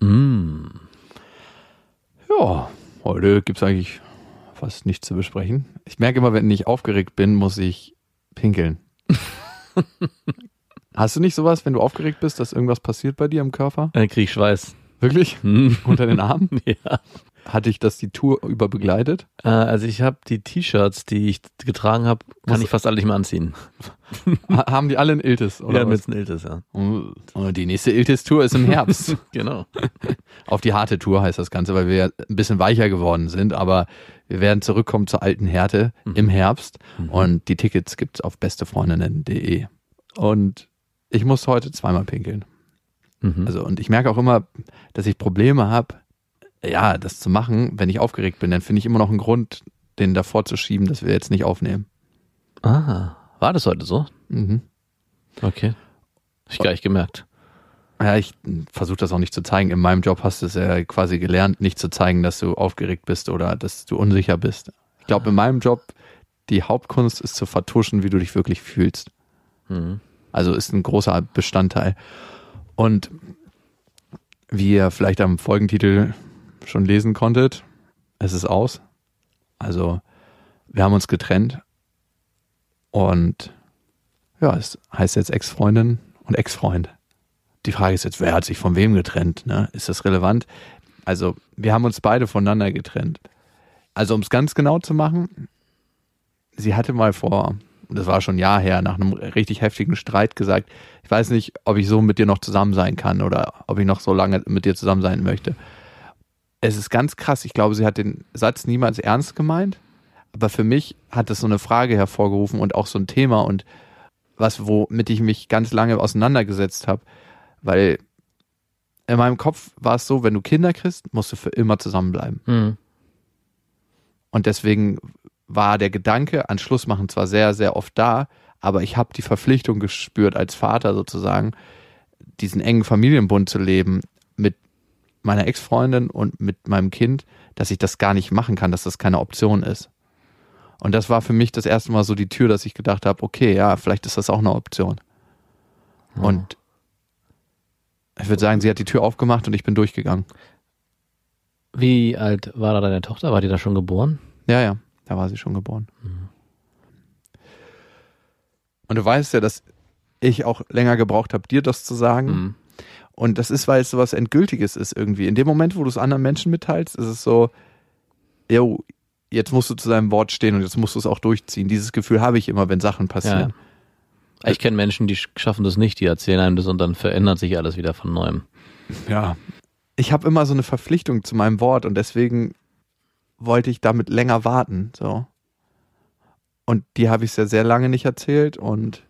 Mm. Ja, heute gibt's eigentlich fast nichts zu besprechen. Ich merke immer, wenn ich aufgeregt bin, muss ich pinkeln. Hast du nicht sowas, wenn du aufgeregt bist, dass irgendwas passiert bei dir im Körper? Dann krieg ich Schweiß. Wirklich? Hm. Unter den Armen? Ja. Hatte ich das die Tour über begleitet? Äh, also ich habe die T-Shirts, die ich getragen habe, kann Was- ich fast alle nicht mehr anziehen. Ha haben die alle einen Iltis? Oder ja, mit Iltis, ja. Und die nächste Iltis-Tour ist im Herbst. Genau. Auf die harte Tour heißt das Ganze, weil wir ja ein bisschen weicher geworden sind, aber wir werden zurückkommen zur alten Härte im Herbst und die Tickets gibt's auf bestefreundinnen.de. Und ich muss heute zweimal pinkeln. Mhm. Also und ich merke auch immer, dass ich Probleme habe, ja, das zu machen, wenn ich aufgeregt bin, dann finde ich immer noch einen Grund, den davor zu schieben, dass wir jetzt nicht aufnehmen. Ah, war das heute so? Mhm. Okay. Hab ich gar nicht gemerkt. Ja, ich versuche das auch nicht zu zeigen. In meinem Job hast du es ja quasi gelernt, nicht zu zeigen, dass du aufgeregt bist oder dass du unsicher bist. Ich glaube, in meinem Job, die Hauptkunst ist zu vertuschen, wie du dich wirklich fühlst. Mhm. Also ist ein großer Bestandteil. Und wie ihr vielleicht am Folgentitel schon lesen konntet, es ist aus. Also wir haben uns getrennt und ja, es heißt jetzt Ex-Freundin und Ex-Freund. Die Frage ist jetzt, wer hat sich von wem getrennt? Ne? Ist das relevant? Also wir haben uns beide voneinander getrennt. Also um es ganz genau zu machen, sie hatte mal vor, das war schon ein Jahr her, nach einem richtig heftigen Streit gesagt, ich weiß nicht, ob ich so mit dir noch zusammen sein kann oder ob ich noch so lange mit dir zusammen sein möchte. Es ist ganz krass. Ich glaube, sie hat den Satz niemals ernst gemeint, aber für mich hat das so eine Frage hervorgerufen und auch so ein Thema und was, womit ich mich ganz lange auseinandergesetzt habe, weil in meinem Kopf war es so, wenn du Kinder kriegst, musst du für immer zusammenbleiben. Mhm. Und deswegen war der Gedanke an Schluss machen zwar sehr, sehr oft da, aber ich habe die Verpflichtung gespürt, als Vater sozusagen, diesen engen Familienbund zu leben mit meiner Ex-Freundin und mit meinem Kind, dass ich das gar nicht machen kann, dass das keine Option ist. Und das war für mich das erste Mal so die Tür, dass ich gedacht habe, okay, ja, vielleicht ist das auch eine Option. Und ich würde sagen, sie hat die Tür aufgemacht und ich bin durchgegangen. Wie alt war da deine Tochter? War die da schon geboren? Ja, ja, da war sie schon geboren. Und du weißt ja, dass ich auch länger gebraucht habe, dir das zu sagen. Mhm. Und das ist, weil es so was Endgültiges ist irgendwie. In dem Moment, wo du es anderen Menschen mitteilst, ist es so, yo, jetzt musst du zu deinem Wort stehen und jetzt musst du es auch durchziehen. Dieses Gefühl habe ich immer, wenn Sachen passieren. Ich kenne Menschen, die schaffen das nicht, die erzählen einem das und dann verändert sich alles wieder von neuem. Ja. Ich habe immer so eine Verpflichtung zu meinem Wort und deswegen wollte ich damit länger warten. So. Und die habe ich sehr, sehr lange nicht erzählt und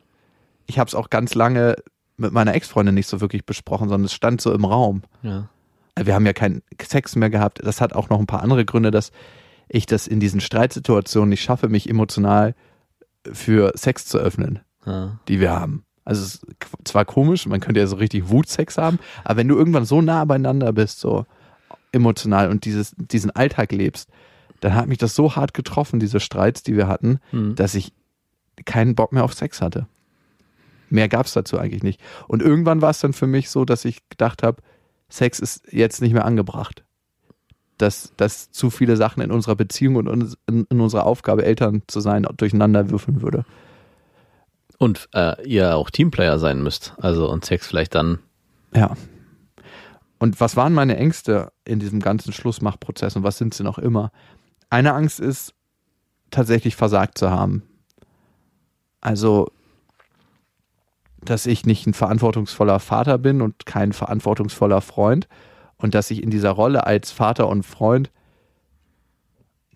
ich habe es auch ganz lange mit meiner Ex-Freundin nicht so wirklich besprochen, sondern es stand so im Raum. Ja. Wir haben ja keinen Sex mehr gehabt. Das hat auch noch ein paar andere Gründe, dass ich das in diesen Streitsituationen nicht schaffe, mich emotional für Sex zu öffnen ja. die wir haben. Also es ist zwar komisch, man könnte ja so richtig Wutsex haben, aber wenn du irgendwann so nah beieinander bist, so emotional und dieses, diesen Alltag lebst, dann hat mich das so hart getroffen, diese Streits, die wir hatten, Mhm. dass ich keinen Bock mehr auf Sex hatte. Mehr gab's dazu eigentlich nicht. Und irgendwann war es dann für mich so, dass ich gedacht habe, Sex ist jetzt nicht mehr angebracht. Dass, dass zu viele Sachen in unserer Beziehung und uns- in, in unserer Aufgabe, Eltern zu sein, durcheinander würfeln würde. Und äh, ihr auch Teamplayer sein müsst. Also und Sex vielleicht dann. Ja. Und was waren meine Ängste in diesem ganzen Schlussmachprozess und was sind sie noch immer? Eine Angst ist, tatsächlich versagt zu haben. Also, dass ich nicht ein verantwortungsvoller Vater bin und kein verantwortungsvoller Freund und dass ich in dieser Rolle als Vater und Freund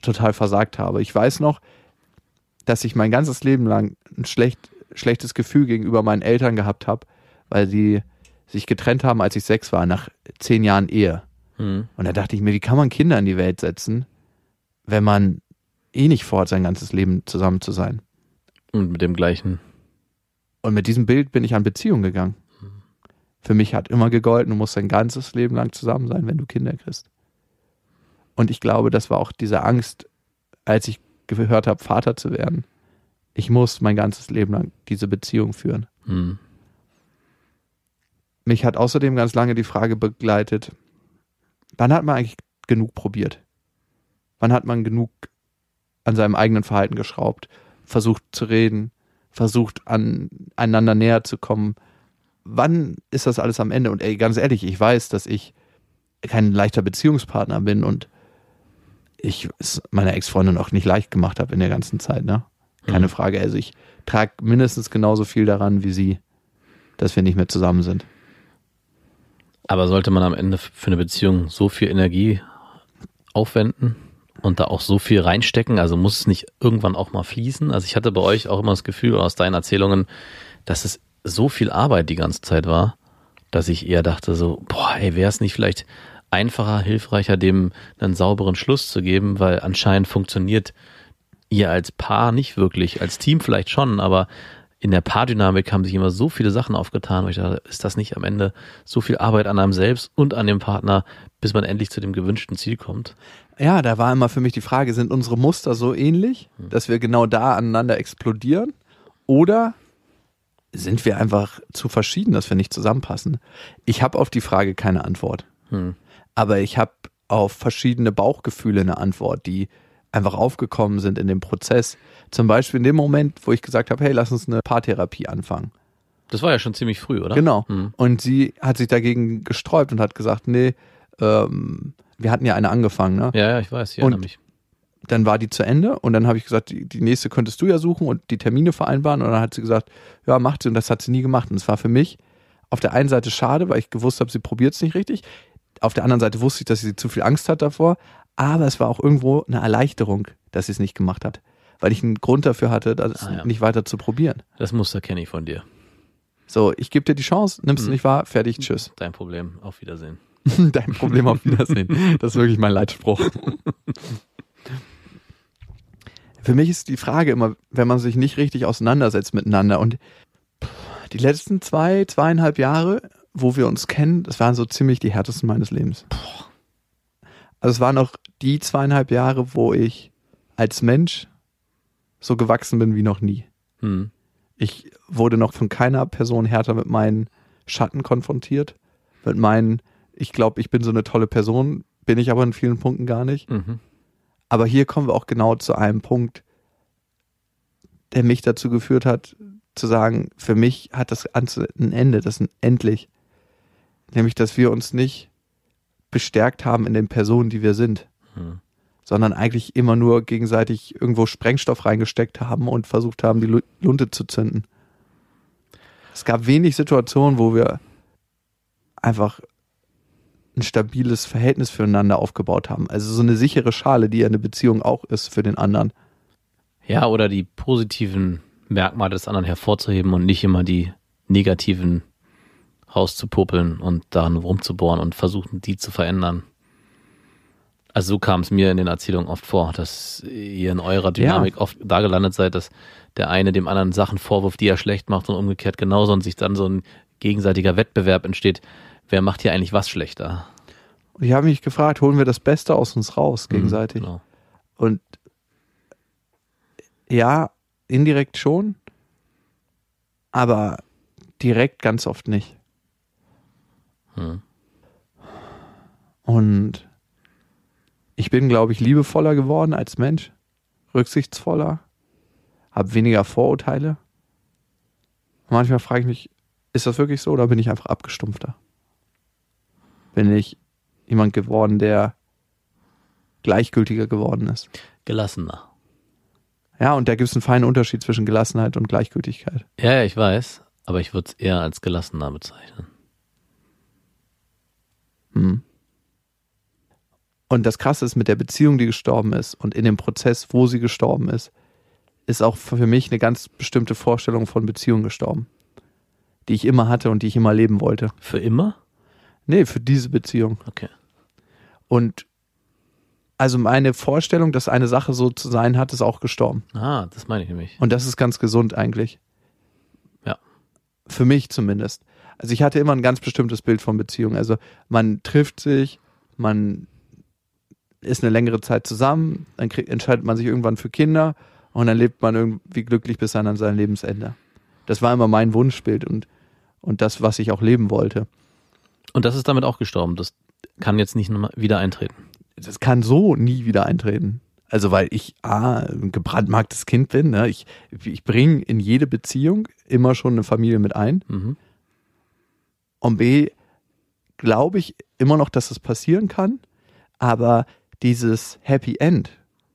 total versagt habe. Ich weiß noch, dass ich mein ganzes Leben lang ein schlecht, schlechtes Gefühl gegenüber meinen Eltern gehabt habe, weil sie sich getrennt haben, als ich sechs war, nach zehn Jahren Ehe. Hm. Und da dachte ich mir, wie kann man Kinder in die Welt setzen, wenn man eh nicht vorhat, sein ganzes Leben zusammen zu sein? Und mit dem gleichen. Und mit diesem Bild bin ich an Beziehung gegangen. Für mich hat immer gegolten, du musst dein ganzes Leben lang zusammen sein, wenn du Kinder kriegst. Und ich glaube, das war auch diese Angst, als ich gehört habe, Vater zu werden. Ich muss mein ganzes Leben lang diese Beziehung führen. Hm. Mich hat außerdem ganz lange die Frage begleitet, wann hat man eigentlich genug probiert? Wann hat man genug an seinem eigenen Verhalten geschraubt, versucht zu reden, versucht an einander näher zu kommen? Wann ist das alles am Ende? Und ey, ganz ehrlich, ich weiß, dass ich kein leichter Beziehungspartner bin und ich es meiner Ex-Freundin auch nicht leicht gemacht habe in der ganzen Zeit, ne? Keine Mhm. Frage. Also ich trage mindestens genauso viel daran wie sie, dass wir nicht mehr zusammen sind. Aber sollte man am Ende für eine Beziehung so viel Energie aufwenden und da auch so viel reinstecken? Also muss es nicht irgendwann auch mal fließen? Also ich hatte bei euch auch immer das Gefühl aus deinen Erzählungen, dass es so viel Arbeit die ganze Zeit war, dass ich eher dachte so, boah, ey, wäre es nicht vielleicht einfacher, hilfreicher, dem einen sauberen Schluss zu geben, weil anscheinend funktioniert ihr als Paar nicht wirklich, als Team vielleicht schon, aber in der Paardynamik haben sich immer so viele Sachen aufgetan, wo ich dachte, ist das nicht am Ende so viel Arbeit an einem selbst und an dem Partner, bis man endlich zu dem gewünschten Ziel kommt? Ja, da war immer für mich die Frage, sind unsere Muster so ähnlich, dass wir genau da aneinander explodieren? Oder sind wir einfach zu verschieden, dass wir nicht zusammenpassen? Ich habe auf die Frage keine Antwort. Hm. Aber ich habe auf verschiedene Bauchgefühle eine Antwort, die einfach aufgekommen sind in dem Prozess. Zum Beispiel in dem Moment, wo ich gesagt habe, hey, lass uns eine Paartherapie anfangen. Das war ja schon ziemlich früh, oder? Genau. Hm. Und sie hat sich dagegen gesträubt und hat gesagt, nee, ähm, wir hatten ja eine angefangen, ne? Ja, ja, ich weiß, ich erinnere mich. dann war die zu Ende und dann habe ich gesagt, die, die nächste könntest du ja suchen und die Termine vereinbaren und dann hat sie gesagt, ja, macht sie und das hat sie nie gemacht und es war für mich auf der einen Seite schade, weil ich gewusst habe, sie probiert es nicht richtig. Auf der anderen Seite wusste ich, dass sie zu viel Angst hat davor, aber es war auch irgendwo eine Erleichterung, dass sie es nicht gemacht hat, weil ich einen Grund dafür hatte, das Ah, ja. nicht weiter zu probieren. Das Muster kenne ich von dir. So, ich gebe dir die Chance, nimmst du nicht wahr, fertig, tschüss. Dein Problem. Auf Wiedersehen. Dein Problem auf Wiedersehen. Das ist wirklich mein Leitspruch. Für mich ist die Frage immer, wenn man sich nicht richtig auseinandersetzt miteinander und die letzten zwei, zweieinhalb Jahre, wo wir uns kennen, das waren so ziemlich die härtesten meines Lebens. Also es waren auch die zweieinhalb Jahre, wo ich als Mensch so gewachsen bin wie noch nie. Hm. Ich wurde noch von keiner Person härter mit meinen Schatten konfrontiert. Mit meinen, ich glaube, ich bin so eine tolle Person, bin ich aber in vielen Punkten gar nicht. Mhm. Aber hier kommen wir auch genau zu einem Punkt, der mich dazu geführt hat, zu sagen, für mich hat das Ganze ein Ende, das ist ein endlich. Nämlich, dass wir uns nicht bestärkt haben in den Personen, die wir sind, Hm. sondern eigentlich immer nur gegenseitig irgendwo Sprengstoff reingesteckt haben und versucht haben, die Lu- Lunte zu zünden. Es gab wenig Situationen, wo wir einfach ein stabiles Verhältnis füreinander aufgebaut haben. Also so eine sichere Schale, die ja eine Beziehung auch ist für den anderen. Ja, oder die positiven Merkmale des anderen hervorzuheben und nicht immer die negativen rauszupopeln und daran rumzubohren und versuchen, die zu verändern. Also so kam es mir in den Erzählungen oft vor, dass ihr in eurer Dynamik oft da gelandet seid, dass der eine dem anderen Sachen vorwirft, die er schlecht macht und umgekehrt genauso und sich dann so ein gegenseitiger Wettbewerb entsteht. Wer macht hier eigentlich was schlechter? Und ich habe mich gefragt, holen wir das Beste aus uns raus gegenseitig? Mhm, Genau. Und ja, indirekt schon, aber direkt ganz oft nicht. Hm. Und ich bin, glaube ich, liebevoller geworden als Mensch, rücksichtsvoller, habe weniger Vorurteile. Manchmal frage ich mich, ist das wirklich so oder bin ich einfach abgestumpfter? Bin ich jemand geworden, der gleichgültiger geworden ist? Gelassener. Ja, und da gibt es einen feinen Unterschied zwischen Gelassenheit und Gleichgültigkeit. Ja, ja, ich weiß, aber ich würde es eher als gelassener bezeichnen. Hm. Und das Krasse ist, mit der Beziehung, die gestorben ist und in dem Prozess, wo sie gestorben ist, ist auch für mich eine ganz bestimmte Vorstellung von Beziehung gestorben, die ich immer hatte und die ich immer leben wollte. Für immer? Nee, für diese Beziehung. Okay. Und also meine Vorstellung, dass eine Sache so zu sein hat, ist auch gestorben. Ah, das meine ich nämlich. Und das ist ganz gesund eigentlich. Ja. Für mich zumindest. Also ich hatte immer ein ganz bestimmtes Bild von Beziehung. Also man trifft sich, man ist eine längere Zeit zusammen, dann krieg, entscheidet man sich irgendwann für Kinder und dann lebt man irgendwie glücklich bis an sein Lebensende. Das war immer mein Wunschbild und, und das, was ich auch leben wollte. Und das ist damit auch gestorben. Das kann jetzt nicht wieder eintreten. Das kann so nie wieder eintreten. Also weil ich A, ein gebrandmarktes Kind bin. Ne? Ich, ich bringe in jede Beziehung immer schon eine Familie mit ein. Mhm. Und B, glaube ich immer noch, dass das passieren kann. Aber dieses Happy End,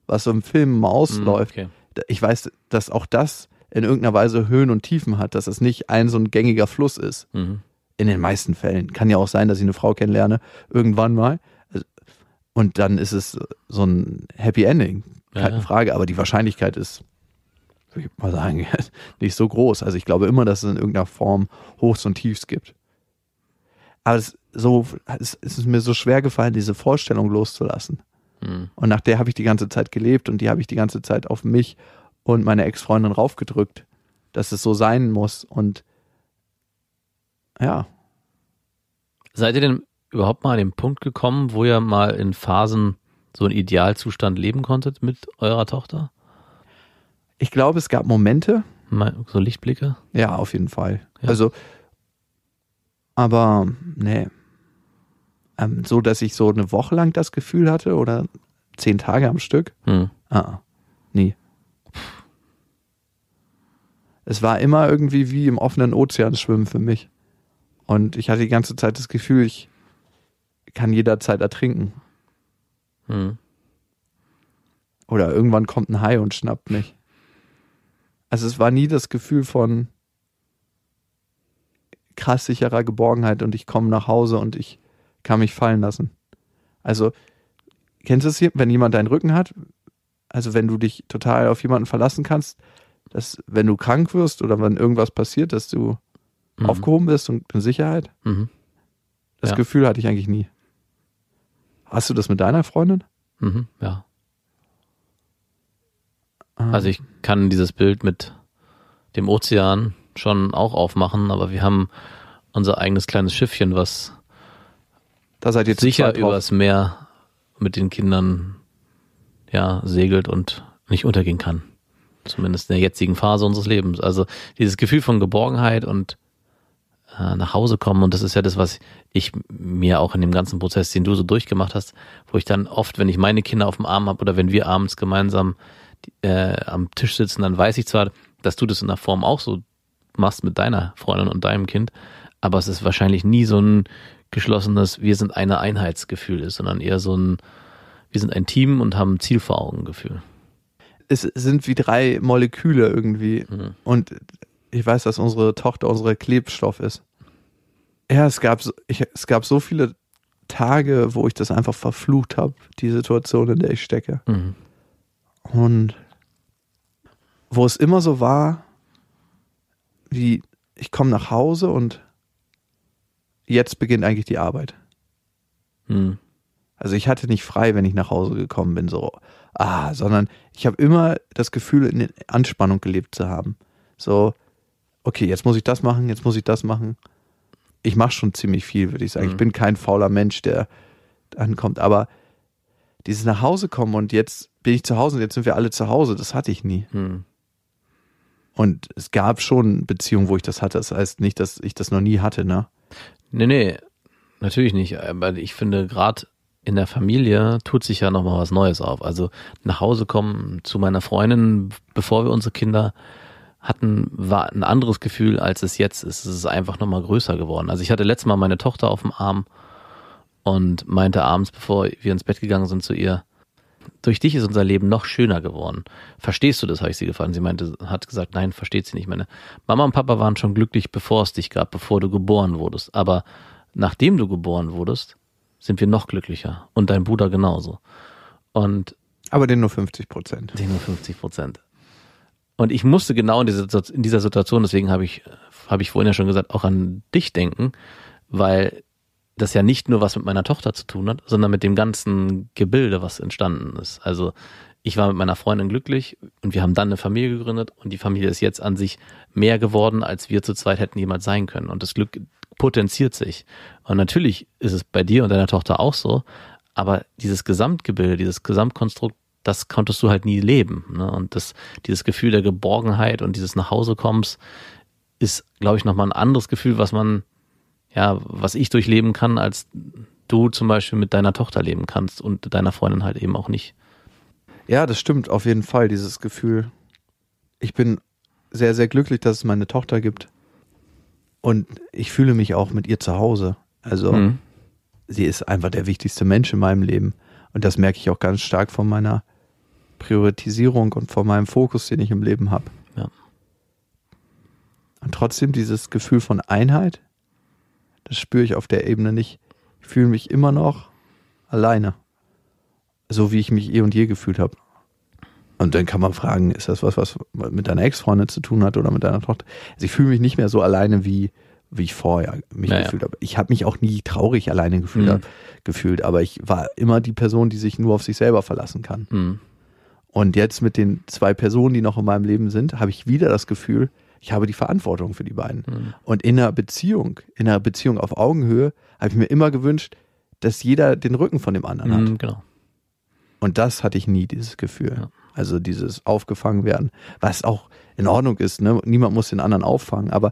was so im Film ausläuft, Mhm, okay. ich weiß, dass auch das in irgendeiner Weise Höhen und Tiefen hat, dass es nicht ein so ein gängiger Fluss ist. Mhm. In den meisten Fällen. Kann ja auch sein, dass ich eine Frau kennenlerne, irgendwann mal. Und dann ist es so ein Happy Ending. Keine ja. Frage. Aber die Wahrscheinlichkeit ist, würde ich mal sagen, nicht so groß. Also ich glaube immer, dass es in irgendeiner Form Hochs und Tiefs gibt. Aber es, so, es, es ist mir so schwer gefallen, diese Vorstellung loszulassen. Mhm. Und nach der habe ich die ganze Zeit gelebt und die habe ich die ganze Zeit auf mich und meine Ex-Freundin raufgedrückt, dass es so sein muss. Und ja, Seid ihr denn überhaupt mal an den Punkt gekommen, wo ihr mal in Phasen so einen Idealzustand leben konntet mit eurer Tochter? ich glaube, es gab Momente, so Lichtblicke? ja, auf jeden Fall. Ja. Also, aber nee. Ähm, so, dass ich so eine Woche lang das Gefühl hatte oder zehn Tage am Stück. Hm. Ah, nie. Es war immer irgendwie wie im offenen Ozean schwimmen für mich. Und ich hatte die ganze Zeit das Gefühl, ich kann jederzeit ertrinken. Hm. Oder irgendwann kommt ein Hai und schnappt mich. Also es war nie das Gefühl von krass sicherer Geborgenheit und ich komme nach Hause und ich kann mich fallen lassen. Also, kennst du es hier, wenn jemand deinen Rücken hat? Also wenn du dich total auf jemanden verlassen kannst, dass wenn du krank wirst oder wenn irgendwas passiert, dass du Mhm. aufgehoben bist und in Sicherheit? Mhm. Das Ja. Gefühl hatte ich eigentlich nie. Hast du das mit deiner Freundin? Mhm. Ja. Ah. Also ich kann dieses Bild mit dem Ozean schon auch aufmachen, aber wir haben unser eigenes kleines Schiffchen, was da seid ihr sicher übers Meer mit den Kindern ja segelt und nicht untergehen kann. Zumindest in der jetzigen Phase unseres Lebens. Also dieses Gefühl von Geborgenheit und äh, nach Hause kommen und das ist ja das, was ich mir auch in dem ganzen Prozess, den du so durchgemacht hast, wo ich dann oft, wenn ich meine Kinder auf dem Arm habe oder wenn wir abends gemeinsam äh, am Tisch sitzen, dann weiß ich zwar, dass du das in der Form auch so machst mit deiner Freundin und deinem Kind, aber es ist wahrscheinlich nie so ein geschlossenes, wir sind eine Einheitsgefühl ist, sondern eher so ein, wir sind ein Team und haben ein Ziel vor Augen Gefühl. es sind wie drei Moleküle irgendwie. Mhm. Und ich weiß, dass unsere Tochter unsere Klebstoff ist. Ja, es gab, so- ich, es gab so viele Tage, wo ich das einfach verflucht habe, die Situation, in der ich stecke. Mhm. Und wo es immer so war, wie ich komme nach Hause und jetzt beginnt eigentlich die Arbeit. Mhm. Also ich hatte nicht frei, wenn ich nach Hause gekommen bin, so, ah, sondern ich habe immer das Gefühl, in Anspannung gelebt zu haben. So, okay, jetzt muss ich das machen, jetzt muss ich das machen. Ich mache schon ziemlich viel, würde ich sagen. Ich Mhm. bin kein fauler Mensch, der ankommt, aber dieses nach Hause kommen und jetzt bin ich zu Hause und jetzt sind wir alle zu Hause, das hatte ich nie. Mhm. Und es gab schon Beziehungen, wo ich das hatte. Das heißt nicht, dass ich das noch nie hatte, ne? Nee, nee, natürlich nicht. Aber ich finde, gerade in der Familie tut sich ja nochmal was Neues auf. Also nach Hause kommen zu meiner Freundin, bevor wir unsere Kinder hatten, war ein anderes Gefühl, als es jetzt ist. Es ist einfach nochmal größer geworden. Also ich hatte letztes Mal meine Tochter auf dem Arm und meinte abends, bevor wir ins Bett gegangen sind, zu ihr, durch dich ist unser Leben noch schöner geworden. Verstehst du das, habe ich sie gefragt. Sie meinte, hat gesagt, nein, versteht sie nicht. Meine Mama und Papa waren schon glücklich, bevor es dich gab, bevor du geboren wurdest. Aber nachdem du geboren wurdest, sind wir noch glücklicher. Und dein Bruder genauso. Und Aber den nur 50 Prozent. den nur 50 Prozent. Und ich musste genau in dieser, in dieser Situation, deswegen habe ich, habe ich vorhin ja schon gesagt, auch an dich denken, weil das ja nicht nur was mit meiner Tochter zu tun hat, sondern mit dem ganzen Gebilde, was entstanden ist. Also ich war mit meiner Freundin glücklich und wir haben dann eine Familie gegründet und die Familie ist jetzt an sich mehr geworden, als wir zu zweit hätten jemals sein können. Und das Glück potenziert sich. Und natürlich ist es bei dir und deiner Tochter auch so, aber dieses Gesamtgebilde, dieses Gesamtkonstrukt, das konntest du halt nie leben. Ne? Und das, dieses Gefühl der Geborgenheit und dieses Nachhausekommens ist, glaube ich, nochmal ein anderes Gefühl, was man ja, was ich durchleben kann, als du zum Beispiel mit deiner Tochter leben kannst und deiner Freundin halt eben auch nicht. Ja, das stimmt auf jeden Fall, dieses Gefühl. Ich bin sehr, sehr glücklich, dass es meine Tochter gibt. Und ich fühle mich auch mit ihr zu Hause. Also, mhm. sie ist einfach der wichtigste Mensch in meinem Leben. Und das merke ich auch ganz stark von meiner Priorisierung und von meinem Fokus, den ich im Leben habe. Ja. Und trotzdem dieses Gefühl von Einheit, das spüre ich auf der Ebene nicht. Ich fühle mich immer noch alleine. So wie ich mich eh und je gefühlt habe. Und dann kann man fragen, ist das was, was mit deiner Ex-Freundin zu tun hat oder mit deiner Tochter? Also ich fühle mich nicht mehr so alleine wie, wie ich vorher mich naja. gefühlt habe. Ich habe mich auch nie traurig alleine gefühlt, mhm. gefühlt, aber ich war immer die Person, die sich nur auf sich selber verlassen kann. Mhm. Und jetzt mit den zwei Personen, die noch in meinem Leben sind, habe ich wieder das Gefühl, ich habe die Verantwortung für die beiden. Mhm. Und in einer Beziehung, in einer Beziehung auf Augenhöhe, habe ich mir immer gewünscht, dass jeder den Rücken von dem anderen hat. Mhm, genau. Und das hatte ich nie, dieses Gefühl. Ja. Also dieses aufgefangen werden, was auch in Ordnung ist, ne? Niemand muss den anderen auffangen, aber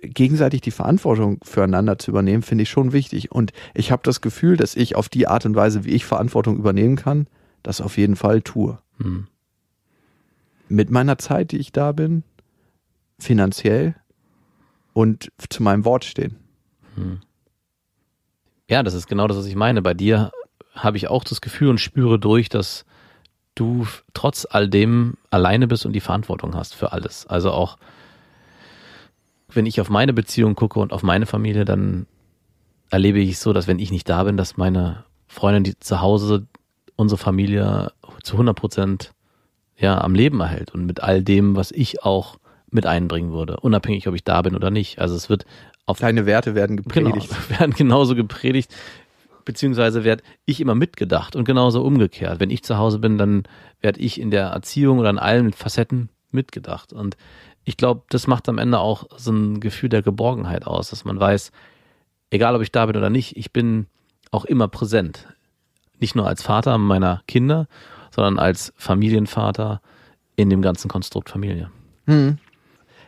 gegenseitig die Verantwortung füreinander zu übernehmen, finde ich schon wichtig. Und ich habe das Gefühl, dass ich auf die Art und Weise, wie ich Verantwortung übernehmen kann, das auf jeden Fall tue. Mhm mit meiner Zeit, die ich da bin, finanziell und zu meinem Wort stehen. Hm. Ja, das ist genau das, was ich meine. Bei dir habe ich auch das Gefühl und spüre durch, dass du trotz all dem alleine bist und die Verantwortung hast für alles. Also auch wenn ich auf meine Beziehung gucke und auf meine Familie, dann erlebe ich es so, dass wenn ich nicht da bin, dass meine Freundin die zu Hause unsere Familie zu 100 Prozent ja am Leben erhält und mit all dem, was ich auch mit einbringen würde, unabhängig, ob ich da bin oder nicht. Also es wird auf deine Werte werden gepredigt, genau, werden genauso gepredigt, beziehungsweise werde ich immer mitgedacht und genauso umgekehrt. Wenn ich zu Hause bin, dann werde ich in der Erziehung oder in allen Facetten mitgedacht und ich glaube, das macht am Ende auch so ein Gefühl der Geborgenheit aus, dass man weiß, egal ob ich da bin oder nicht, ich bin auch immer präsent. Nicht nur als Vater meiner Kinder, sondern als Familienvater in dem ganzen Konstrukt Familie. Hm.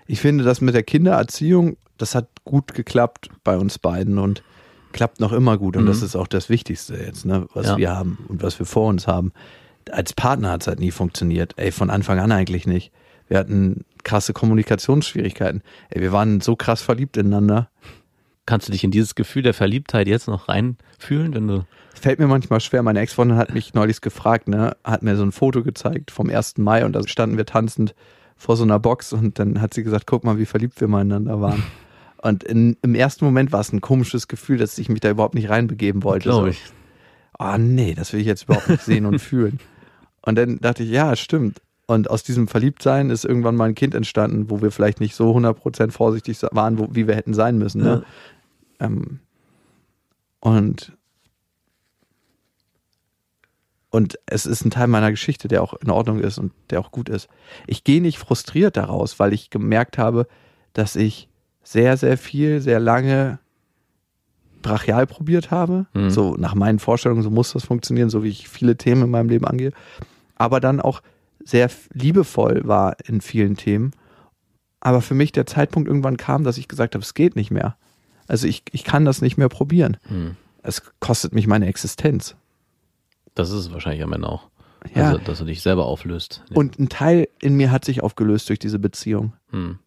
Ich finde, das mit der Kindererziehung, das hat gut geklappt bei uns beiden und klappt noch immer gut. Und mhm. das ist auch das Wichtigste jetzt, ne, was ja. wir haben und was wir vor uns haben. Als Partner hat es halt nie funktioniert. Ey, von Anfang an eigentlich nicht. Wir hatten krasse Kommunikationsschwierigkeiten. Ey, wir waren so krass verliebt ineinander. Kannst du dich in dieses Gefühl der Verliebtheit jetzt noch reinfühlen, wenn du fällt mir manchmal schwer. Meine Ex-Freundin hat mich neulich gefragt, ne, hat mir so ein Foto gezeigt vom 1. Mai und da standen wir tanzend vor so einer Box und dann hat sie gesagt, guck mal, wie verliebt wir miteinander waren. Und in, im ersten Moment war es ein komisches Gefühl, dass ich mich da überhaupt nicht reinbegeben wollte. Glaube ich. Oh nee, das will ich jetzt überhaupt nicht sehen und fühlen. Und dann dachte ich, ja, stimmt. Und aus diesem Verliebtsein ist irgendwann mal ein Kind entstanden, wo wir vielleicht nicht so 100% vorsichtig waren, wo, wie wir hätten sein müssen. Ne? Ja. Ähm, und und es ist ein Teil meiner Geschichte, der auch in Ordnung ist und der auch gut ist. Ich gehe nicht frustriert daraus, weil ich gemerkt habe, dass ich sehr, sehr viel, sehr lange brachial probiert habe. Mhm. So nach meinen Vorstellungen, so muss das funktionieren, so wie ich viele Themen in meinem Leben angehe. Aber dann auch sehr liebevoll war in vielen Themen. Aber für mich der Zeitpunkt irgendwann kam, dass ich gesagt habe, es geht nicht mehr. Also ich, ich kann das nicht mehr probieren. Mhm. Es kostet mich meine Existenz. Das ist es wahrscheinlich am Ende auch. Ja. Also, dass du dich selber auflöst. Und ein Teil in mir hat sich aufgelöst durch diese Beziehung. Hm.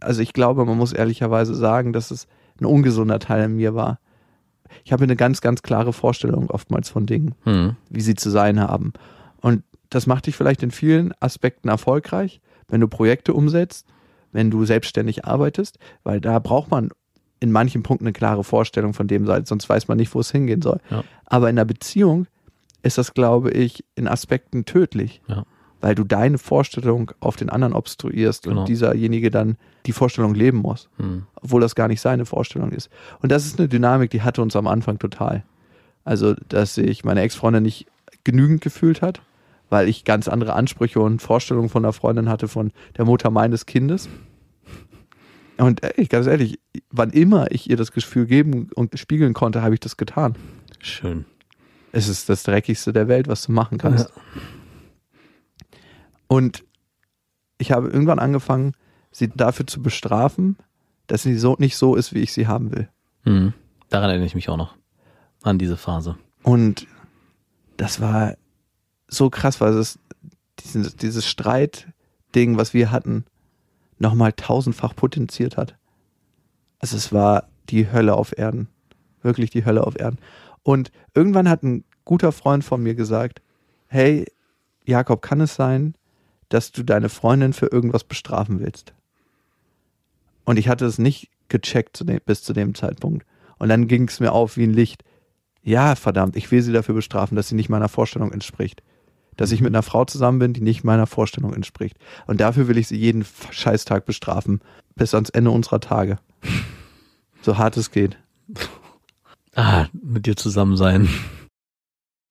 Also ich glaube, man muss ehrlicherweise sagen, dass es ein ungesunder Teil in mir war. Ich habe eine ganz, ganz klare Vorstellung oftmals von Dingen, hm. wie sie zu sein haben. Und das macht dich vielleicht in vielen Aspekten erfolgreich, wenn du Projekte umsetzt, wenn du selbstständig arbeitest, weil da braucht man in manchen Punkten eine klare Vorstellung von dem, sonst weiß man nicht, wo es hingehen soll. Ja. Aber in einer Beziehung ist das, glaube ich, in Aspekten tödlich. Ja. weil du deine Vorstellung auf den anderen obstruierst Genau. und dieserjenige dann die Vorstellung leben muss, Hm. obwohl das gar nicht seine Vorstellung ist. Und das ist eine Dynamik, die hatte uns am Anfang total. Also, dass sich meine Ex-Freundin nicht genügend gefühlt hat, weil ich ganz andere Ansprüche und Vorstellungen von der Freundin hatte, von der Mutter meines Kindes. Und ey, ganz ehrlich, wann immer ich ihr das Gefühl geben und spiegeln konnte, habe ich das getan. Schön. Es ist das Dreckigste der Welt, was du machen kannst. Und ich habe irgendwann angefangen, sie dafür zu bestrafen, dass sie so nicht so ist, wie ich sie haben will. Hm. Daran erinnere ich mich auch noch. An diese Phase. Und das war so krass, weil es dieses, dieses Streitding, was wir hatten, nochmal tausendfach potenziert hat. Also es war die Hölle auf Erden. Wirklich die Hölle auf Erden. Und irgendwann hat ein guter Freund von mir gesagt, hey, Jakob, kann es sein, dass du deine Freundin für irgendwas bestrafen willst? Und ich hatte es nicht gecheckt zu dem, bis zu dem Zeitpunkt. Und dann ging es mir auf wie ein Licht. Ja, verdammt, ich will sie dafür bestrafen, dass sie nicht meiner Vorstellung entspricht. Dass ich mit einer Frau zusammen bin, die nicht meiner Vorstellung entspricht. Und dafür will ich sie jeden Scheißtag bestrafen. Bis ans Ende unserer Tage. So hart es geht. Ah, mit dir zusammen sein.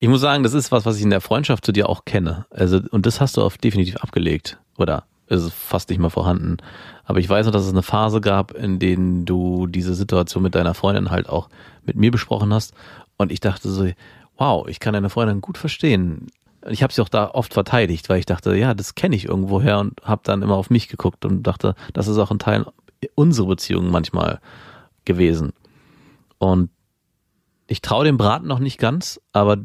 Ich muss sagen, das ist was, was ich in der Freundschaft zu dir auch kenne. Also, und das hast du auf definitiv abgelegt. Oder ist es fast nicht mehr vorhanden. Aber ich weiß noch, dass es eine Phase gab, in denen du diese Situation mit deiner Freundin halt auch mit mir besprochen hast. Und ich dachte so, wow, ich kann deine Freundin gut verstehen. Ich habe sie auch da oft verteidigt, weil ich dachte, ja, das kenne ich irgendwoher und habe dann immer auf mich geguckt und dachte, das ist auch ein Teil unserer Beziehung manchmal gewesen. Und ich traue dem Braten noch nicht ganz, aber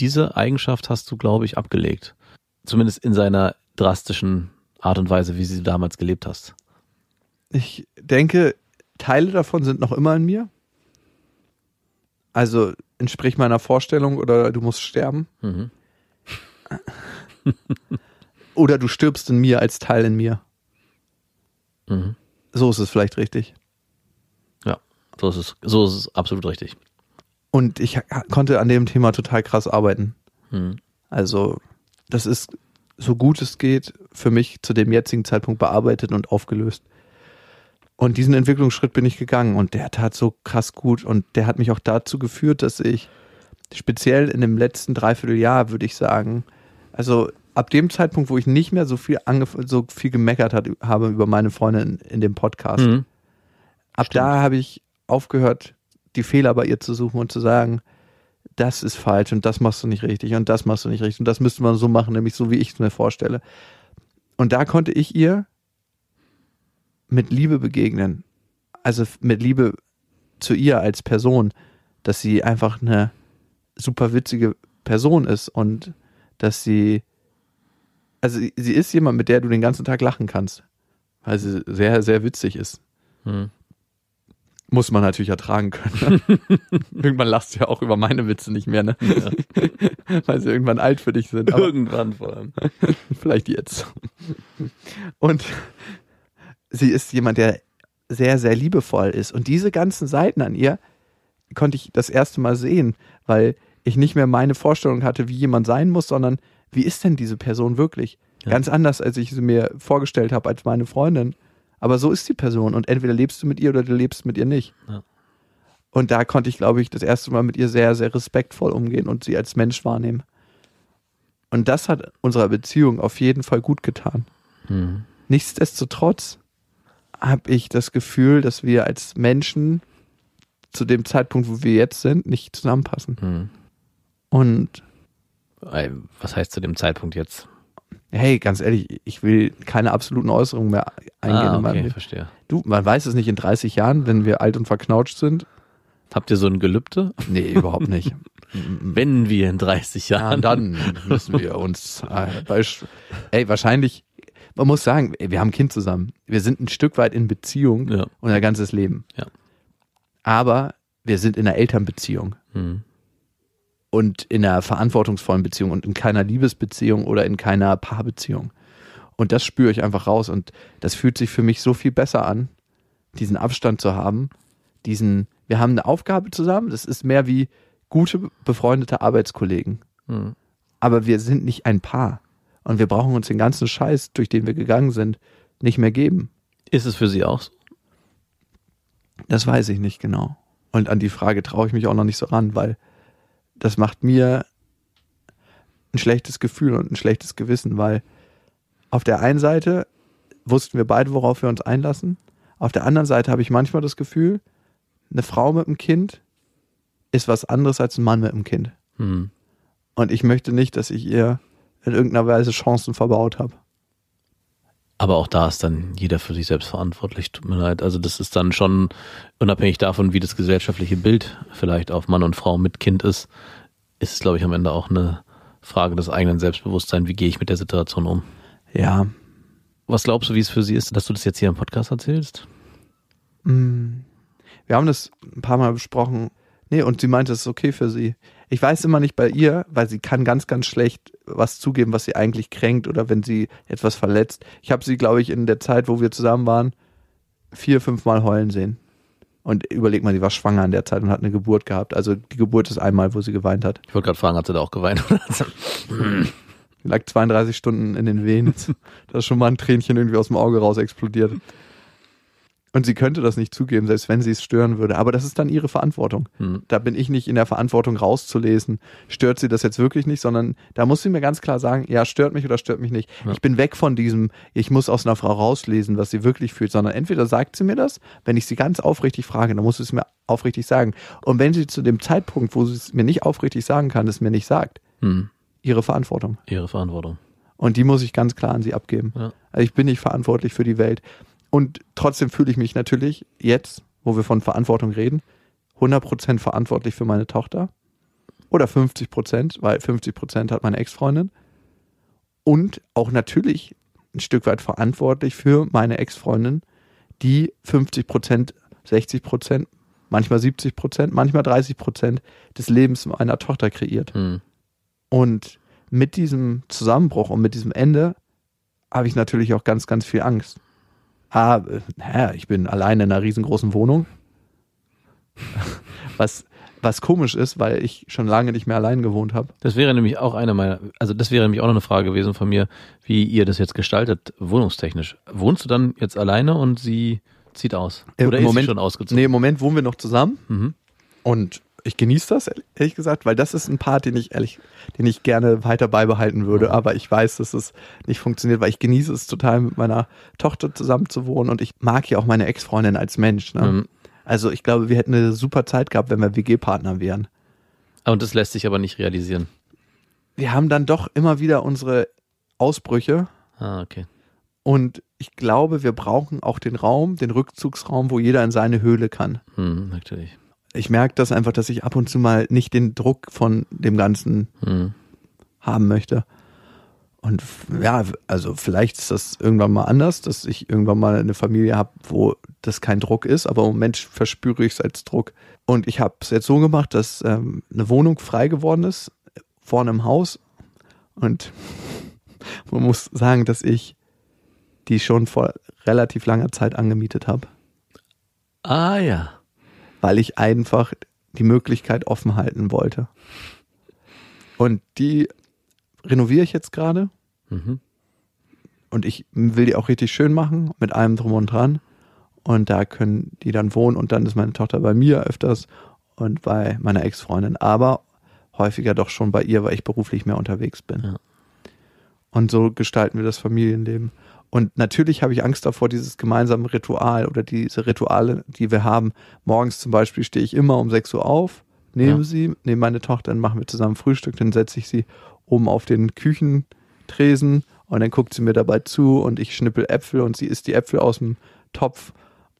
diese Eigenschaft hast du, glaube ich, abgelegt. Zumindest in seiner drastischen Art und Weise, wie sie damals gelebt hast. Ich denke, Teile davon sind noch immer in mir. Also entspricht meiner Vorstellung oder du musst sterben. Mhm. Oder du stirbst in mir als Teil in mir. Mhm. So ist es vielleicht richtig. Ja, so ist es, so ist es absolut richtig. Und ich konnte an dem Thema total krass arbeiten. Mhm. Also, das ist so gut es geht für mich zu dem jetzigen Zeitpunkt bearbeitet und aufgelöst. Und diesen Entwicklungsschritt bin ich gegangen und der tat so krass gut und der hat mich auch dazu geführt, dass ich speziell in dem letzten Dreivierteljahr, würde ich sagen, also ab dem Zeitpunkt, wo ich nicht mehr so viel so viel gemeckert hat, habe über meine Freundin in, in dem Podcast, Mhm. ab da habe ich aufgehört, die Fehler bei ihr zu suchen und zu sagen, das ist falsch und das machst du nicht richtig und das machst du nicht richtig und das müsste man so machen, nämlich so, wie ich es mir vorstelle. Und da konnte ich ihr mit Liebe begegnen. Also mit Liebe zu ihr als Person, dass sie einfach eine super witzige Person ist und dass sie, also sie- ist jemand, mit der du den ganzen Tag lachen kannst, weil sie sehr, sehr witzig ist. Mhm. Muss man natürlich ertragen können. irgendwann lachst du ja auch über meine Witze nicht mehr, ne? Weil sie irgendwann alt für dich sind. Irgendwann vor allem. vielleicht jetzt. Und sie ist jemand, der sehr, sehr liebevoll ist. Und diese ganzen Seiten an ihr konnte ich das erste Mal sehen, weil ich nicht mehr meine Vorstellung hatte, wie jemand sein muss, sondern wie ist denn diese Person wirklich? Ja. Ganz anders, als ich sie mir vorgestellt habe als meine Freundin. Aber so ist die Person und entweder lebst du mit ihr oder du lebst mit ihr nicht. Ja. Und da konnte ich, glaube ich, das erste Mal mit ihr sehr, sehr respektvoll umgehen und sie als Mensch wahrnehmen. Und das hat unserer Beziehung auf jeden Fall gut getan. Mhm. Nichtsdestotrotz habe ich das Gefühl, dass wir als Menschen zu dem Zeitpunkt, wo wir jetzt sind, nicht zusammenpassen. Mhm. Und Was heißt zu dem Zeitpunkt jetzt? Hey, ganz ehrlich, ich will keine absoluten Äußerungen mehr eingehen. ah, okay, Leben. verstehe. Du, man weiß es nicht in 30 Jahren, wenn wir alt und verknautscht sind. Habt ihr so ein Gelübde? Nee, überhaupt nicht. Wenn wir in 30 Ja, Jahren. dann müssen wir uns äh, ey, wahrscheinlich, man muss sagen, wir haben ein Kind zusammen. Wir sind ein Stück weit in Beziehung Ja. unser ganzes Leben. Ja. Aber wir sind in einer Elternbeziehung Mhm. Und in einer verantwortungsvollen Beziehung und in keiner Liebesbeziehung oder in keiner Paarbeziehung. Und das spüre ich einfach raus und das fühlt sich für mich so viel besser an, diesen Abstand zu haben, diesen, wir haben eine Aufgabe zusammen, das ist mehr wie gute befreundete Arbeitskollegen Mhm. aber wir sind nicht ein Paar. Und wir brauchen uns den ganzen Scheiß, durch den wir gegangen sind, nicht mehr geben. Ist es für Sie auch so? Das weiß ich nicht genau. Und an die Frage traue ich mich auch noch nicht so ran, weil das macht mir ein schlechtes Gefühl und ein schlechtes Gewissen, weil auf der einen Seite wussten wir beide, worauf wir uns einlassen. Auf der anderen Seite habe ich manchmal das Gefühl, eine Frau mit einem Kind ist was anderes als ein Mann mit einem Kind. Hm. Und ich möchte nicht, dass ich ihr in irgendeiner Weise Chancen verbaut habe. Aber auch da ist dann jeder für sich selbst verantwortlich. Tut mir leid. Also das ist dann schon unabhängig davon, wie das gesellschaftliche Bild vielleicht auf Mann und Frau mit Kind ist, ist es, glaube ich, am Ende auch eine Frage des eigenen Selbstbewusstseins. Wie gehe ich mit der Situation um? Ja. Was glaubst du, wie es für sie ist, dass du das jetzt hier im Podcast erzählst? Mm. Wir haben das ein paar Mal besprochen. Nee, und sie meinte, es ist okay für sie. Ich weiß immer nicht bei ihr, weil sie kann ganz, ganz schlecht was zugeben, was sie eigentlich kränkt oder wenn sie etwas verletzt. Ich habe sie, glaube ich, in der Zeit, wo wir zusammen waren, vier, fünf Mal heulen sehen. Und überleg mal, sie war schwanger in der Zeit und hat eine Geburt gehabt. Also die Geburt ist einmal, wo sie geweint hat. Ich wollte gerade fragen, hat sie da auch geweint? Sie lag 32 Stunden in den Wehen. da ist schon mal ein Tränchen irgendwie aus dem Auge raus explodiert. Und sie könnte das nicht zugeben, selbst wenn sie es stören würde. Aber das ist dann ihre Verantwortung. Hm. Da bin ich nicht in der Verantwortung rauszulesen, stört sie das jetzt wirklich nicht, sondern da muss sie mir ganz klar sagen, ja, stört mich oder stört mich nicht. Ja. Ich bin weg von diesem, ich muss aus einer Frau rauslesen, was sie wirklich fühlt, sondern entweder sagt sie mir das, wenn ich sie ganz aufrichtig frage, dann muss sie es mir aufrichtig sagen. Und wenn sie zu dem Zeitpunkt, wo sie es mir nicht aufrichtig sagen kann, es mir nicht sagt, Hm. ihre Verantwortung. Ihre Verantwortung. Und die muss ich ganz klar an sie abgeben. Ja. Also ich bin nicht verantwortlich für die Welt. Und trotzdem fühle ich mich natürlich jetzt, wo wir von Verantwortung reden, 100% verantwortlich für meine Tochter. Oder 50%, weil 50% hat meine Ex-Freundin. Und auch natürlich ein Stück weit verantwortlich für meine Ex-Freundin, die 50%, 60%, manchmal 70%, manchmal 30% des Lebens meiner Tochter kreiert. Hm. Und mit diesem Zusammenbruch und mit diesem Ende habe ich natürlich auch ganz, ganz viel Angst. Ah, äh, naja, ich bin alleine in einer riesengroßen Wohnung. Was, was komisch ist, weil ich schon lange nicht mehr allein gewohnt habe. Das wäre nämlich auch eine meiner, also das wäre nämlich auch noch eine Frage gewesen von mir, wie ihr das jetzt gestaltet, wohnungstechnisch. Wohnst du dann jetzt alleine und sie zieht aus? Im Oder ist Moment- sie schon ausgezogen? Nee, im Moment wohnen wir noch zusammen Mhm. und ich genieße das, ehrlich gesagt, weil das ist ein Part, den ich ehrlich, den ich gerne weiter beibehalten würde, aber ich weiß, dass es nicht funktioniert, weil ich genieße es total, mit meiner Tochter zusammen zu wohnen und ich mag ja auch meine Ex-Freundin als Mensch. Ne? Mhm. Also ich glaube, wir hätten eine super Zeit gehabt, wenn wir WG-Partner wären. Und das lässt sich aber nicht realisieren. Wir haben dann doch immer wieder unsere Ausbrüche Ah, okay. und ich glaube, wir brauchen auch den Raum, den Rückzugsraum, wo jeder in seine Höhle kann. Hm, natürlich. Ich merke das einfach, dass ich ab und zu mal nicht den Druck von dem Ganzen Hm. haben möchte. Und ja, also vielleicht ist das irgendwann mal anders, dass ich irgendwann mal eine Familie habe, wo das kein Druck ist, aber im Moment verspüre ich es als Druck. Und ich habe es jetzt so gemacht, dass ähm, eine Wohnung frei geworden ist, vorne im Haus. Und man muss sagen, dass ich die schon vor relativ langer Zeit angemietet habe, Ah ja. Weil ich einfach die Möglichkeit offen halten wollte. Und die renoviere ich jetzt gerade. Mhm. Und ich will die auch richtig schön machen, mit allem drum und dran. Und da können die dann wohnen und dann ist meine Tochter bei mir öfters und bei meiner Ex-Freundin, aber häufiger doch schon bei ihr, weil ich beruflich mehr unterwegs bin. Ja. Und so gestalten wir das Familienleben. Und natürlich habe ich Angst davor, dieses gemeinsame Ritual oder diese Rituale, die wir haben. Morgens zum Beispiel stehe ich immer um 6 Uhr auf, nehme Ja. sie, nehme meine Tochter, dann machen wir zusammen Frühstück, dann setze ich sie oben auf den Küchentresen und dann guckt sie mir dabei zu und ich schnippel Äpfel und sie isst die Äpfel aus dem Topf.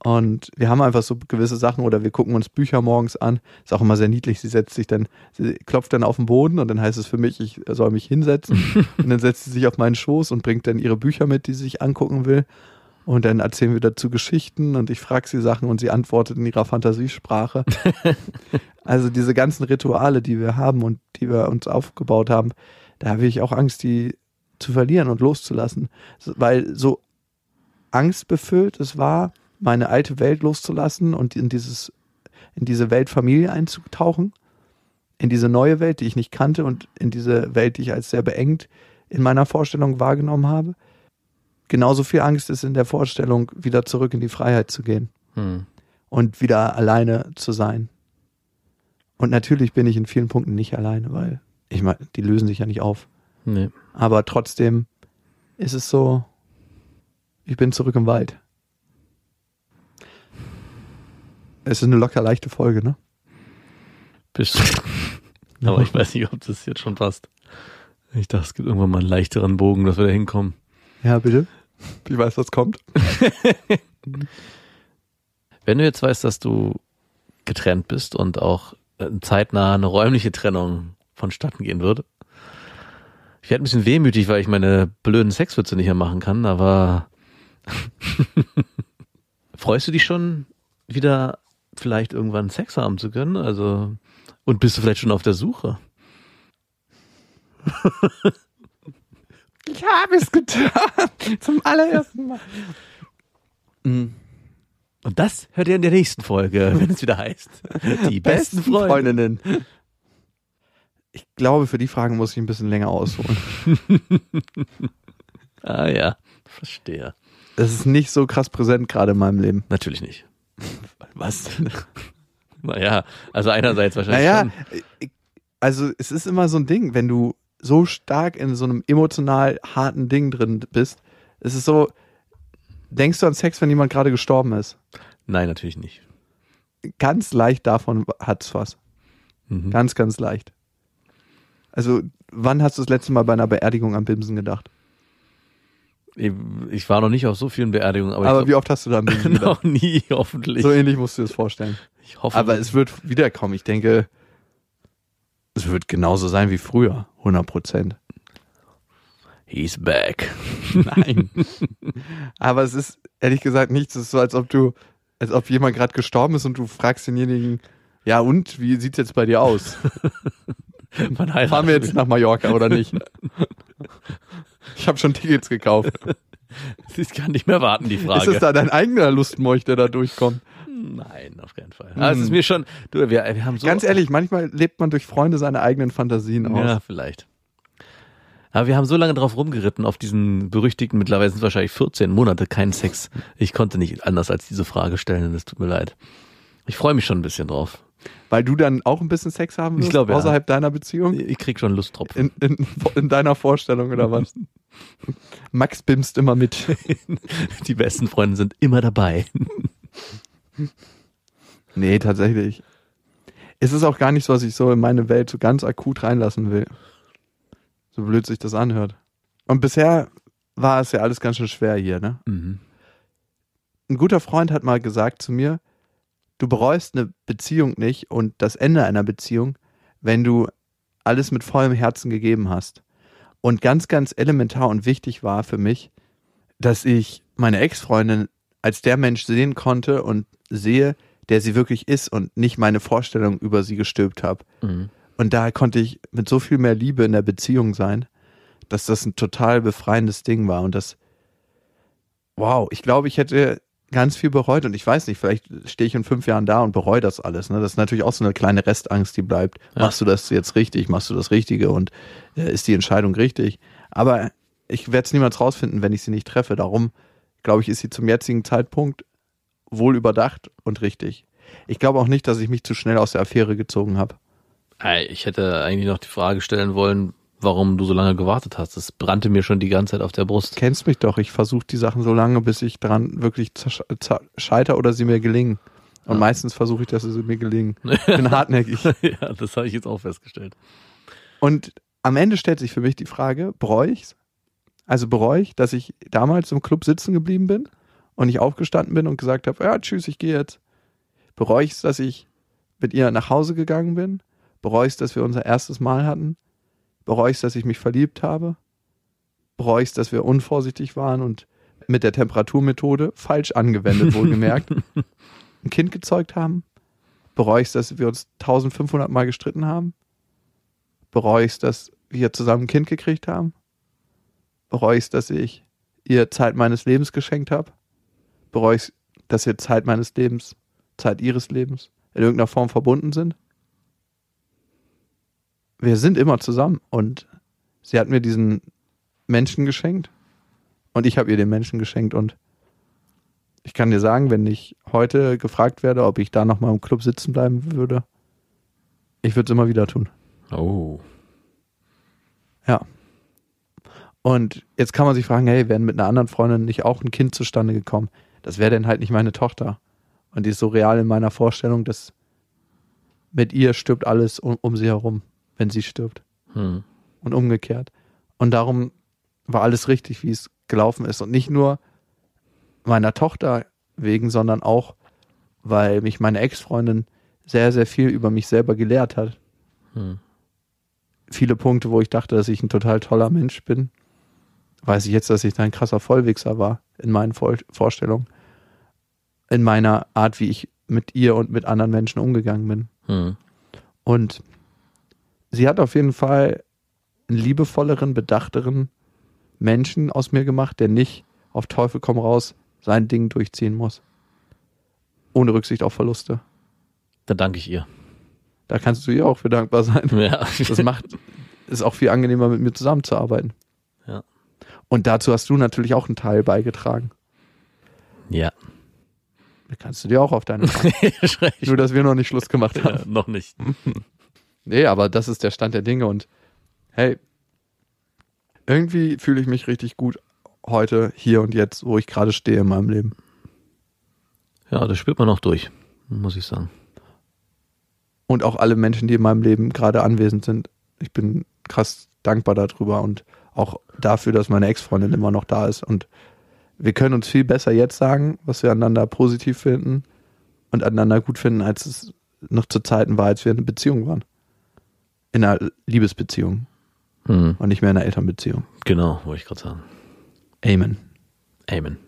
Und wir haben einfach so gewisse Sachen oder wir gucken uns Bücher morgens an. Ist auch immer sehr niedlich. Sie setzt sich dann, sie klopft dann auf den Boden und dann heißt es für mich, ich soll mich hinsetzen. und dann setzt sie sich auf meinen Schoß und bringt dann ihre Bücher mit, die sie sich angucken will. Und dann erzählen wir dazu Geschichten und ich frage sie Sachen und sie antwortet in ihrer Fantasiesprache. also diese ganzen Rituale, die wir haben und die wir uns aufgebaut haben, da habe ich auch Angst, die zu verlieren und loszulassen. Weil so angstbefüllt es war, meine alte Welt loszulassen und in dieses, in diese Welt Familie einzutauchen, in diese neue Welt, die ich nicht kannte und in diese Welt, die ich als sehr beengt in meiner Vorstellung wahrgenommen habe. Genauso viel Angst ist in der Vorstellung, wieder zurück in die Freiheit zu gehen Hm. und wieder alleine zu sein. Und natürlich bin ich in vielen Punkten nicht alleine, weil ich meine, die lösen sich ja nicht auf. Nee. Aber trotzdem ist es so, ich bin zurück im Wald. Es ist eine locker leichte Folge, ne? Bist du. Aber ich weiß nicht, ob das jetzt schon passt. Ich dachte, es gibt irgendwann mal einen leichteren Bogen, dass wir da hinkommen. Ja, bitte. Ich weiß, was kommt. Wenn du jetzt weißt, dass du getrennt bist und auch äh, zeitnah eine räumliche Trennung vonstatten gehen würde. Ich werde ein bisschen wehmütig, weil ich meine blöden Sexwitze nicht mehr machen kann, aber freust du dich schon wieder vielleicht irgendwann Sex haben zu können? Also und bist du vielleicht schon auf der Suche? Ich habe es getan. Zum allerersten Mal. Und das hört ihr in der nächsten Folge, wenn es wieder heißt. Die besten. Freundinnen. Ich glaube, für die Fragen muss ich ein bisschen länger ausholen. Ah ja, verstehe. Das ist nicht so krass präsent gerade in meinem Leben. Natürlich nicht. Was? Naja, also einerseits wahrscheinlich Naja, schon. ich- also es ist immer so ein Ding, wenn du so stark in so einem emotional harten Ding drin bist, es ist so, denkst du an Sex, wenn jemand gerade gestorben ist? Nein, natürlich nicht. Ganz leicht davon hat's was. Mhm. Ganz, ganz leicht. Also, wann hast du das letzte Mal bei einer Beerdigung an Bimsen gedacht? Ich, war noch nicht auf so vielen Beerdigungen, aber, Aber ich wie oft hast du da an Bimsen glaub, gedacht? noch nie, hoffentlich. So ähnlich musst du das vorstellen. ich hoffe, Aber es wird wiederkommen. Ich denke, es wird genauso sein wie früher. 100 Prozent. he's back. Nein. Aber es ist ehrlich gesagt nichts. Es ist so, als ob du, als ob jemand gerade gestorben ist und du fragst denjenigen, ja und, wie sieht's jetzt bei dir aus? Fahren wir jetzt nach Mallorca oder nicht? Ich habe schon Tickets gekauft. Ich kann nicht mehr warten, die Ist Frage. es da dein eigener Lustmolch, der da durchkommt? Nein, auf keinen Fall. Ah, es ist mir schon, du, wir, wir haben so. Ganz ehrlich, manchmal lebt man durch Freunde seine eigenen Fantasien aus. Ja, vielleicht. Aber wir haben so lange drauf rumgeritten, auf diesen berüchtigten, mittlerweile sind es wahrscheinlich 14 Monate, keinen Sex. Ich konnte nicht anders als diese Frage stellen, das tut mir leid. Ich freue mich schon ein bisschen drauf. Weil du dann auch ein bisschen Sex haben Ich wirst, glaube, ja. außerhalb deiner Beziehung? Ich krieg schon Lusttropfen. In, in, in deiner Vorstellung oder was? Max bimst immer mit. Die besten Freunde sind immer dabei. Nee, tatsächlich. Es ist auch gar nicht so, was ich so in meine Welt so ganz akut reinlassen will. So blöd sich das anhört. Und bisher war es ja alles ganz schön schwer hier, ne? Mhm. Ein guter Freund hat mal gesagt zu mir, du bereust eine Beziehung nicht und das Ende einer Beziehung, wenn du alles mit vollem Herzen gegeben hast. Und ganz, ganz elementar und wichtig war für mich, dass ich meine Ex-Freundin als der Mensch sehen konnte und sehe, der sie wirklich ist und nicht meine Vorstellung über sie gestülpt habe. Mhm. Und da konnte ich mit so viel mehr Liebe in der Beziehung sein, dass das ein total befreiendes Ding war. Und das, wow, ich glaube, ich hätte ganz viel bereut und ich weiß nicht, vielleicht stehe ich in fünf Jahren da und bereue das alles. Ne? Das ist natürlich auch so eine kleine Restangst, die bleibt. Ja. Machst du das jetzt richtig? Machst du das Richtige? Und äh, ist die Entscheidung richtig? Aber ich werde es niemals rausfinden, wenn ich sie nicht treffe. Darum, glaube ich, ist sie zum jetzigen Zeitpunkt wohl überdacht und richtig. Ich glaube auch nicht, dass ich mich zu schnell aus der Affäre gezogen habe. Ich hätte eigentlich noch die Frage stellen wollen, warum du so lange gewartet hast. Das brannte mir schon die ganze Zeit auf der Brust. kennst mich doch, ich versuche die Sachen so lange, bis ich dran wirklich scheiter oder sie mir gelingen. Und Ja. meistens versuche ich, dass sie mir gelingen. Ich bin hartnäckig. ja, das habe ich jetzt auch festgestellt. Und am Ende stellt sich für mich die Frage, bereue ich's? Also bereue ich, dass ich damals im Club sitzen geblieben bin und nicht aufgestanden bin und gesagt habe, ja, tschüss, ich gehe jetzt. Bereue ich es, dass ich mit ihr nach Hause gegangen bin? Bereue ich es, dass wir unser erstes Mal hatten? Bereue ich es, dass ich mich verliebt habe? Bereue ich es, dass wir unvorsichtig waren und mit der Temperaturmethode falsch angewendet, wohlgemerkt, ein Kind gezeugt haben? Bereue ich es, dass wir uns 1500 Mal gestritten haben? Bereue ich es, dass wir zusammen ein Kind gekriegt haben? Bereue ich es, dass ich ihr Zeit meines Lebens geschenkt habe? Bereue ich es, dass wir Zeit meines Lebens, Zeit ihres Lebens in irgendeiner Form verbunden sind? Wir sind immer zusammen und sie hat mir diesen Menschen geschenkt und ich habe ihr den Menschen geschenkt und ich kann dir sagen, wenn ich heute gefragt werde, ob ich da noch mal im Club sitzen bleiben würde, ich würde es immer wieder tun. Oh. Ja. Und jetzt kann man sich fragen, hey, wäre mit einer anderen Freundin nicht auch ein Kind zustande gekommen? Das wäre dann halt nicht meine Tochter. Und die ist so real in meiner Vorstellung, dass mit ihr stirbt alles um, um sie herum, wenn sie stirbt. Hm. Und umgekehrt. Und darum war alles richtig, wie es gelaufen ist. Und nicht nur meiner Tochter wegen, sondern auch, weil mich meine Ex-Freundin sehr, sehr viel über mich selber gelehrt hat. Hm. Viele Punkte, wo ich dachte, dass ich ein total toller Mensch bin, weiß ich jetzt, dass ich da ein krasser Vollwichser war in meinen Vor Vorstellungen. In meiner Art, wie ich mit ihr und mit anderen Menschen umgegangen bin. Hm. Und sie hat auf jeden Fall einen liebevolleren, bedachteren Menschen aus mir gemacht, der nicht auf Teufel komm raus sein Ding durchziehen muss. Ohne Rücksicht auf Verluste. Dann danke ich ihr. Da kannst du ihr auch für dankbar sein. Ja. Das macht es auch viel angenehmer, mit mir zusammenzuarbeiten. Ja. Und dazu hast du natürlich auch einen Teil beigetragen. Ja. Da kannst du dir auch auf deine Nur, dass wir noch nicht Schluss gemacht haben. ja, noch nicht. Nee, aber das ist der Stand der Dinge und hey, irgendwie fühle ich mich richtig gut heute, hier und jetzt, wo ich gerade stehe in meinem Leben. Ja, das spürt man noch durch, muss ich sagen. Und auch alle Menschen, die in meinem Leben gerade anwesend sind. Ich bin krass dankbar darüber und auch dafür, dass meine Ex-Freundin immer noch da ist. Und wir können uns viel besser jetzt sagen, was wir aneinander positiv finden und aneinander gut finden, als es noch zu Zeiten war, als wir in einer Beziehung waren. In einer Liebesbeziehung Hm. und nicht mehr in einer Elternbeziehung. Genau, wollte ich gerade sagen. Amen. Amen.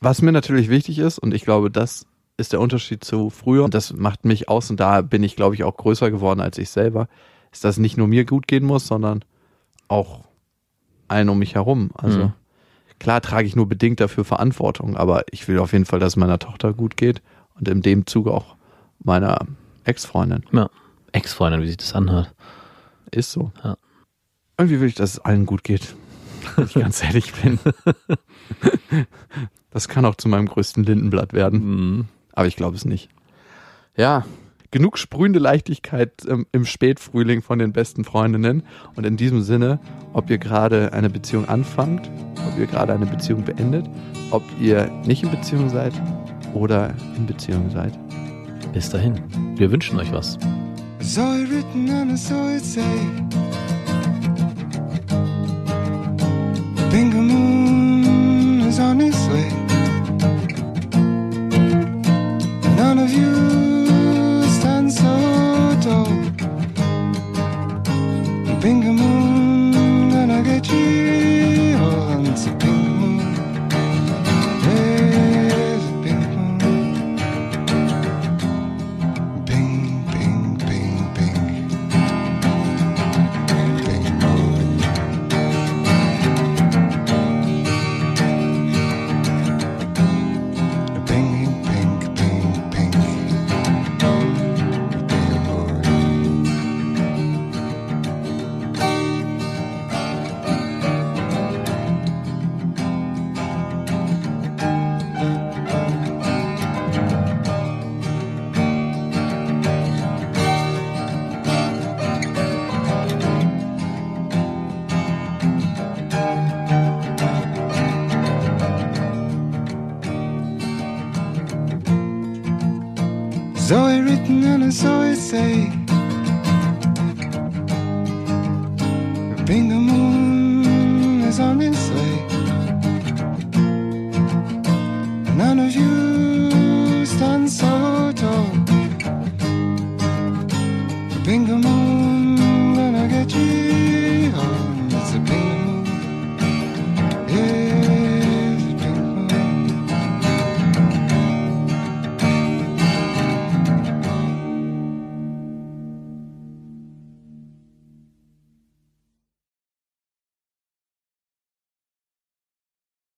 Was mir natürlich wichtig ist, und ich glaube, das ist der Unterschied zu früher, und das macht mich aus, und da bin ich, glaube ich, auch größer geworden als ich selber, ist, dass nicht nur mir gut gehen muss, sondern auch allen um mich herum. Also Mhm. klar trage ich nur bedingt dafür Verantwortung, aber ich will auf jeden Fall, dass es meiner Tochter gut geht und in dem Zuge auch meiner Ex-Freundin. Ja. Ex-Freundin, wie sich das anhört. Ist so. Ja. Irgendwie will ich, dass es allen gut geht. Wenn ich ganz ehrlich bin. Das kann auch zu meinem größten Lindenblatt werden. Mhm. Aber ich glaube es nicht. Ja, genug sprühende Leichtigkeit ähm, im Spätfrühling von den besten Freundinnen. Und in diesem Sinne, ob ihr gerade eine Beziehung anfangt, ob ihr gerade eine Beziehung beendet, ob ihr nicht in Beziehung seid oder in Beziehung seid. Bis dahin. Wir wünschen euch was. I saw it written and I saw it say Bingo Moon is on its way. None of you stand so tall. Bingo Moon gonna get you